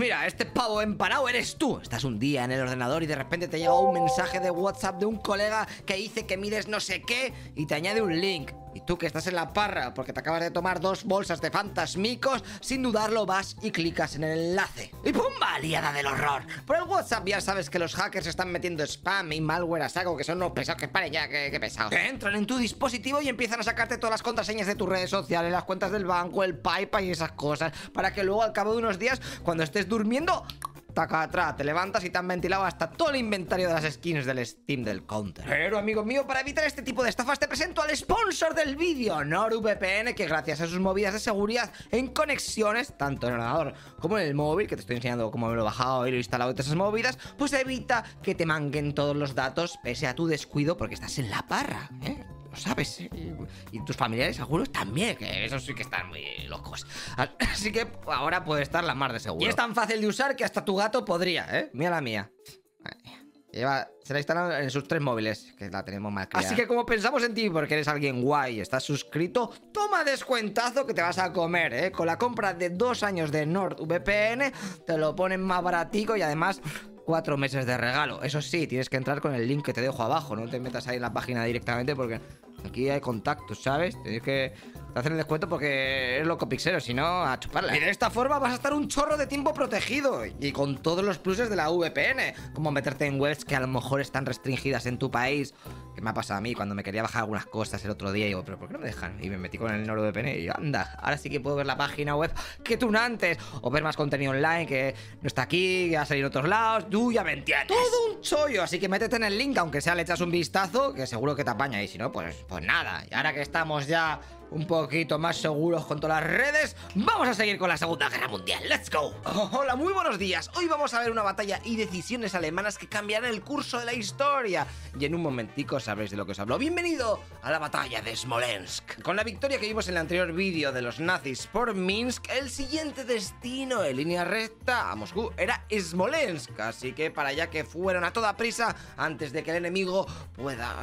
mira, este pavo empanado eres tú. Estás un día en el ordenador y de repente te llega un mensaje de WhatsApp de un colega que dice que mides no sé qué y te añade un link. Y tú que estás en la parra porque te acabas de tomar dos bolsas de fantasmicos, sin dudarlo vas y clicas en el enlace. Y ¡pumba! Liada del horror. Por el WhatsApp ya sabes que los hackers están metiendo spam y malware a saco, que son unos pesados que paren ya, que, pesados. Que entran en tu dispositivo y empiezan a sacarte todas las contraseñas de tus redes sociales, las cuentas del banco, el PayPal y esas cosas, para que luego al cabo de unos días, cuando estés durmiendo, taca atrás, te levantas y te han ventilado hasta todo el inventario de las skins del Steam del Counter. Pero, amigo mío, para evitar este tipo de estafas te presento al sponsor del vídeo, NordVPN, que gracias a sus movidas de seguridad en conexiones, tanto en el ordenador como en el móvil, que te estoy enseñando cómo me lo he bajado y lo he instalado y todas esas movidas, pues evita que te manguen todos los datos pese a tu descuido porque estás en la parra, ¿eh? Lo sabes. Y, tus familiares, algunos también, que esos sí que están muy locos. Así que ahora puede estar la mar de seguro. Y es tan fácil de usar que hasta tu gato podría, ¿eh? Mira la mía. Lleva, se la instalan en sus tres móviles, que la tenemos más Así que como pensamos en ti porque eres alguien guay y estás suscrito, toma descuentazo que te vas a comer, ¿eh? Con la compra de dos años de NordVPN, te lo ponen más baratico y además cuatro meses de regalo. Eso sí, tienes que entrar con el link que te dejo abajo, no te metas ahí en la página directamente porque aquí hay contactos, ¿sabes? Tienes que hacer el descuento porque es loco pixero, si no, a chuparla. Y de esta forma vas a estar un chorro de tiempo protegido y con todos los pluses de la VPN, como meterte en webs que a lo mejor están restringidas en tu país, que me ha pasado a mí cuando me quería bajar algunas cosas el otro día y digo, pero ¿por qué no me dejan? Y me metí con el NordVPN y anda, ahora sí que puedo ver la página web que tú antes, o ver más contenido online que no está aquí, que va a salir en otros lados, ya me entiendes. Todo un chollo, así que métete en el link, aunque sea le echas un vistazo, que seguro que te apaña. Y si no, pues, pues nada. Y ahora que estamos ya un poquito más seguros con todas las redes, vamos a seguir con la Segunda Guerra Mundial. ¡Let's go! hola, muy buenos días. Hoy vamos a ver una batalla y decisiones alemanas que cambiarán el curso de la historia. Y en un momentico sabréis de lo que os hablo. Bienvenido a la batalla de Smolensk. Con la victoria que vimos en el anterior vídeo de los nazis por Minsk, el siguiente destino en línea recta a Moscú era Smolensk. Así que para allá que fueron a toda prisa antes de que el enemigo pueda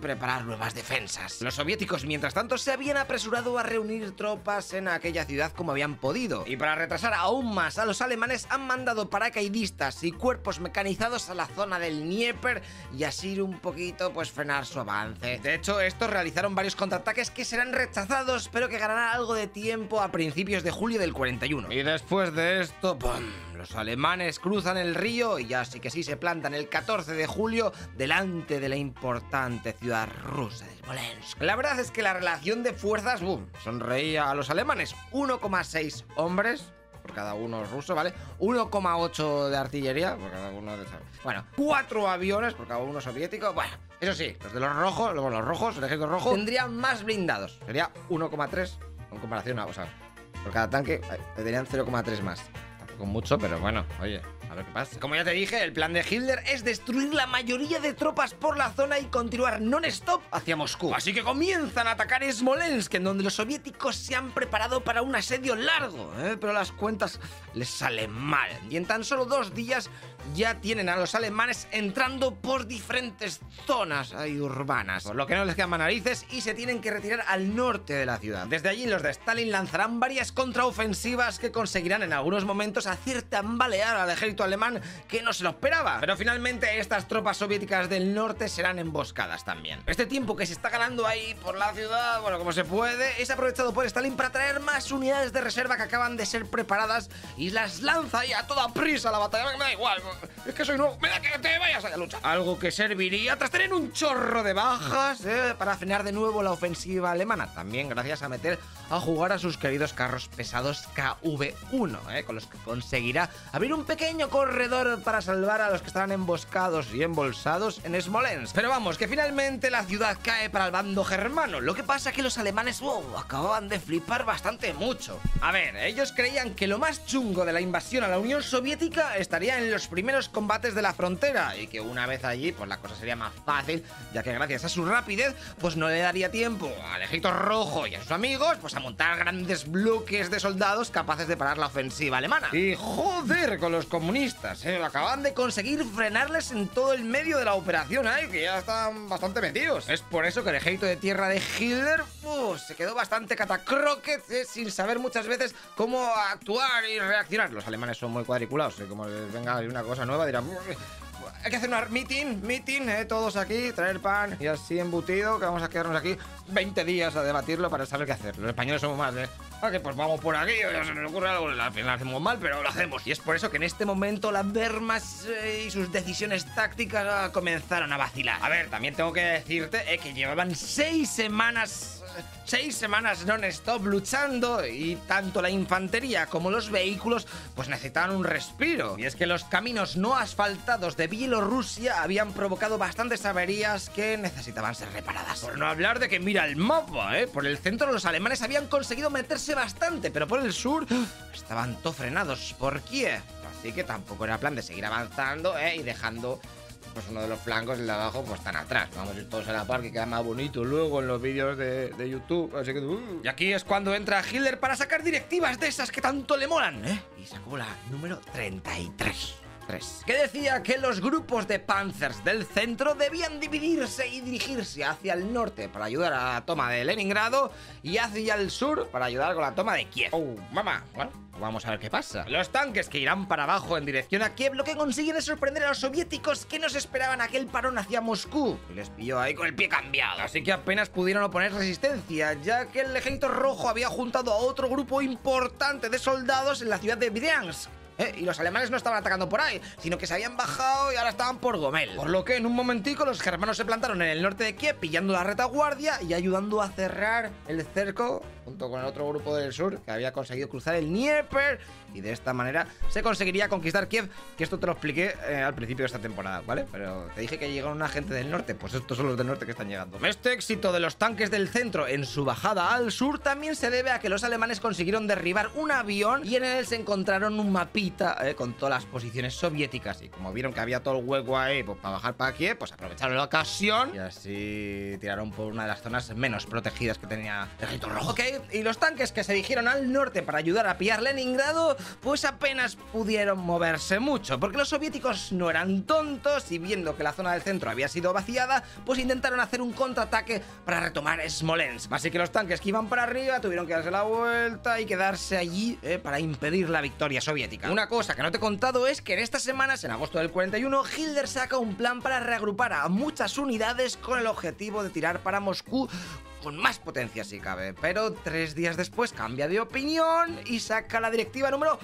preparar nuevas defensas. Los soviéticos, mientras tanto, se habían apresurado a reunir tropas en aquella ciudad como habían podido. Y para retrasar aún más a los alemanes han mandado paracaidistas y cuerpos mecanizados a la zona del Dnieper y así un poquito pues su avance. De hecho, estos realizaron varios contraataques que serán rechazados, pero que ganarán algo de tiempo a principios de julio del 41. Y después de esto, ¡pum! Los alemanes cruzan el río y ya sí que sí se plantan el 14 de julio delante de la importante ciudad rusa de Smolensk. La verdad es que la relación de fuerzas, sonreía a los alemanes. 1,6 hombres por cada uno ruso, ¿vale? 1,8 de artillería por cada uno de... Bueno, 4 aviones por cada uno soviético. Bueno, eso sí, los de los rojos, luego los rojos, el ejército rojo, tendrían más blindados. Sería 1,3 en comparación a... O sea, por cada tanque eh, tendrían 0,3 más con mucho, pero bueno, oye, a ver qué pasa. Como ya te dije, el plan de Hitler es destruir la mayoría de tropas por la zona y continuar non-stop hacia Moscú. Así que comienzan a atacar Smolensk, en donde los soviéticos se han preparado para un asedio largo, ¿eh? pero las cuentas les salen mal. Y en tan solo dos días ya tienen a los alemanes entrando por diferentes zonas urbanas, por lo que no les quedan narices y se tienen que retirar al norte de la ciudad. Desde allí los de Stalin lanzarán varias contraofensivas que conseguirán en algunos momentos hacer tambalear al ejército alemán que no se lo esperaba. Pero finalmente estas tropas soviéticas del norte serán emboscadas también. Este tiempo que se está ganando ahí por la ciudad, bueno, como se puede, es aprovechado por Stalin para traer más unidades de reserva que acaban de ser preparadas y las lanza ahí a toda prisa a la batalla. Me da igual, es que soy nuevo, me da que te vayas a la lucha. Algo que serviría tras tener un chorro de bajas eh, para frenar de nuevo la ofensiva alemana. También gracias a meter a jugar a sus queridos carros pesados KV-1, eh, con los que conseguirá abrir un pequeño corredor para salvar a los que estarán emboscados y embolsados en Smolensk. Pero vamos, que finalmente la ciudad cae para el bando germano. Lo que pasa que los alemanes wow, acababan de flipar bastante mucho. A ver, ellos creían que lo más chungo de la invasión a la Unión Soviética estaría en los primeros combates de la frontera y que una vez allí pues la cosa sería más fácil, ya que gracias a su rapidez pues no le daría tiempo al ejército rojo y a sus amigos pues a montar grandes bloques de soldados capaces de parar la ofensiva alemana. Y joder con los comunistas. ¿eh? Acaban de conseguir frenarles en todo el medio de la operación, ¿eh? que ya están bastante metidos. Es por eso que el ejército de tierra de Hitler uh, se quedó bastante catacroquet ¿eh? sin saber muchas veces cómo actuar y reaccionar. Los alemanes son muy cuadriculados, ¿eh? como les venga una cosa nueva dirán... Hay que hacer una meeting, meeting, ¿eh? todos aquí, traer pan y así embutido, que vamos a quedarnos aquí 20 días a debatirlo para saber qué hacer. Los españoles somos más, ¿eh? Ah, que pues vamos por aquí, ya se nos ocurre algo, al final hacemos mal, pero lo hacemos. Y es por eso que en este momento la Wehrmacht eh, y sus decisiones tácticas ah, comenzaron a vacilar. A ver, también tengo que decirte eh, que llevaban seis semanas seis semanas non-stop luchando y tanto la infantería como los vehículos pues necesitaban un respiro. Y es que los caminos no asfaltados de Bielorrusia habían provocado bastantes averías que necesitaban ser reparadas. Por no hablar de que mira el mapa, ¿eh? Por el centro los alemanes habían conseguido meterse bastante, pero por el sur estaban todo frenados por Kiev. Así que tampoco era plan de seguir avanzando, ¿eh? Y dejando pues uno de los flancos, el de abajo, pues tan atrás. Vamos a ir todos a la par, que queda más bonito luego en los vídeos de, de YouTube. Así que, uh. Y aquí es cuando entra Hitler para sacar directivas de esas que tanto le molan, ¿eh? Y sacó la número 33. 3, que decía que los grupos de panzers del centro debían dividirse y dirigirse hacia el norte para ayudar a la toma de Leningrado y hacia el sur para ayudar con la toma de Kiev. Oh, mamá, bueno, vamos a ver qué pasa. Los tanques que irán para abajo en dirección a Kiev lo que consiguen es sorprender a los soviéticos que nos esperaban aquel parón hacia Moscú y les pilló ahí con el pie cambiado. Así que apenas pudieron oponer resistencia, ya que el ejército rojo había juntado a otro grupo importante de soldados en la ciudad de Bryansk ¿eh? Y los alemanes no estaban atacando por ahí, sino que se habían bajado y ahora estaban por Gomel. Por lo que en un momentico los germanos se plantaron en el norte de Kiev pillando la retaguardia y ayudando a cerrar el cerco junto con el otro grupo del sur que había conseguido cruzar el Dnieper y de esta manera se conseguiría conquistar Kiev, que esto te lo expliqué eh, al principio de esta temporada, ¿vale? Pero te dije que llegaron una gente del norte, pues estos son los del norte que están llegando. Este éxito de los tanques del centro en su bajada al sur también se debe a que los alemanes consiguieron derribar un avión y en él se encontraron un mapita eh, con todas las posiciones soviéticas y como vieron que había todo el hueco ahí pues, para bajar para Kiev, pues aprovecharon la ocasión y así tiraron por una de las zonas menos protegidas que tenía ejército rojo. Ok, y los tanques que se dirigieron al norte para ayudar a pillar Leningrado pues apenas pudieron moverse mucho, porque los soviéticos no eran tontos y viendo que la zona del centro había sido vaciada, pues intentaron hacer un contraataque para retomar Smolensk. Así que los tanques que iban para arriba tuvieron que darse la vuelta y quedarse allí eh, para impedir la victoria soviética. Una cosa que no te he contado es que en estas semanas, en agosto del 41, Hitler saca un plan para reagrupar a muchas unidades con el objetivo de tirar para Moscú con más potencia si cabe. Pero tres días después cambia de opinión y saca la directiva número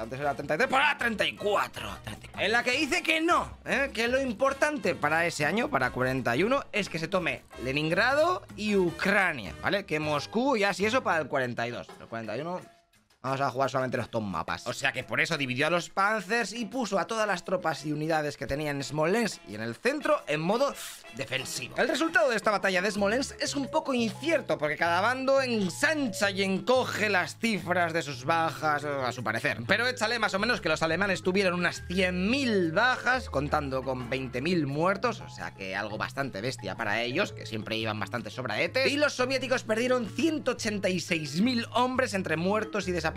antes era 33, para 34, 34. En la que dice que no, ¿eh? que lo importante para ese año, para 41, es que se tome Leningrado y Ucrania, ¿vale? Que Moscú y así eso para el 42. El 41 Vamos a jugar solamente los dos mapas. O sea que por eso dividió a los Panzers y puso a todas las tropas y unidades que tenía en Smolensk y en el centro en modo defensivo. El resultado de esta batalla de Smolensk es un poco incierto porque cada bando ensancha y encoge las cifras de sus bajas a su parecer. Pero échale más o menos que los alemanes tuvieron unas 100.000 bajas contando con 20.000 muertos, o sea que algo bastante bestia para ellos, que siempre iban bastante sobraetes. Y los soviéticos perdieron 186.000 hombres entre muertos y desaparecidos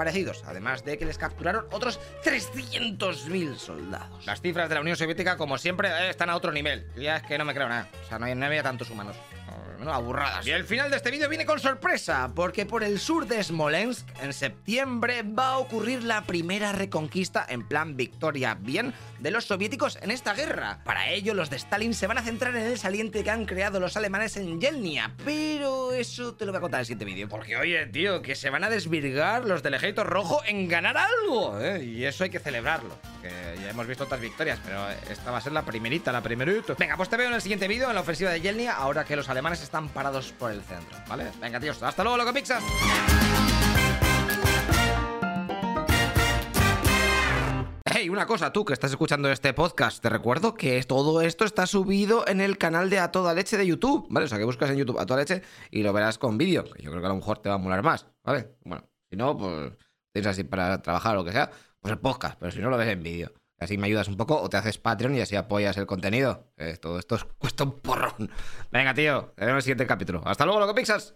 además de que les capturaron otros 300.000 soldados. Las cifras de la Unión Soviética, como siempre, eh, están a otro nivel. Ya es que no me creo nada. O sea, no había tantos humanos. No, aburradas. Y el final de este vídeo viene con sorpresa, porque por el sur de Smolensk, en septiembre, va a ocurrir la primera reconquista en plan victoria bien de los soviéticos en esta guerra. Para ello, los de Stalin se van a centrar en el saliente que han creado los alemanes en Yelnia, pero eso te lo voy a contar en el siguiente vídeo. Porque, oye, tío, que se van a desvirgar los del ejército rojo en ganar algo, ¿eh? Y eso hay que celebrarlo. Que ya hemos visto otras victorias, pero esta va a ser la primerita, la primerita. Venga, pues te veo en el siguiente vídeo, en la ofensiva de Yelnia, ahora que los alemanes están parados por el centro, ¿vale? Venga, tíos, hasta luego, loco pixas. Hey, una cosa, tú que estás escuchando este podcast, te recuerdo que todo esto está subido en el canal de A Toda Leche de YouTube, ¿vale? O sea, que buscas en YouTube A Toda Leche y lo verás con vídeo, yo creo que a lo mejor te va a molar más, ¿vale? Bueno, si no, pues tienes así para trabajar o lo que sea, pues el podcast, pero si no lo ves en vídeo. Así me ayudas un poco o te haces Patreon y así apoyas el contenido. todo esto cuesta un porrón. Venga, tío, te vemos en el siguiente capítulo. Hasta luego, loco Pixas.